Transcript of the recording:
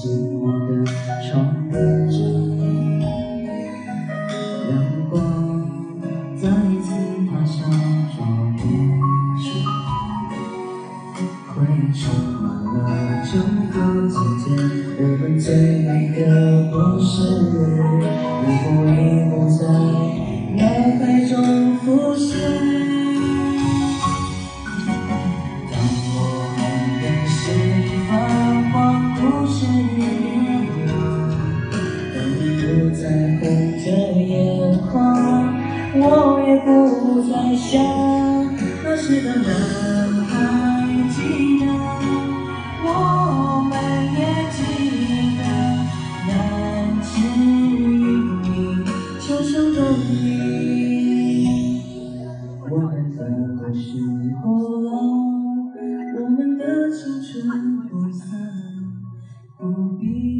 寂寞的窗帘阳光再一次爬上窗帘怀回忆充满了整个季节我们最美的故事一幕一幕在脑海中浮现夜晚，当你不再红着眼眶，我也不再想那时的男孩记得，我们也记得难舍难离，悄悄的离。我们曾共事过，我们的青春不散。不必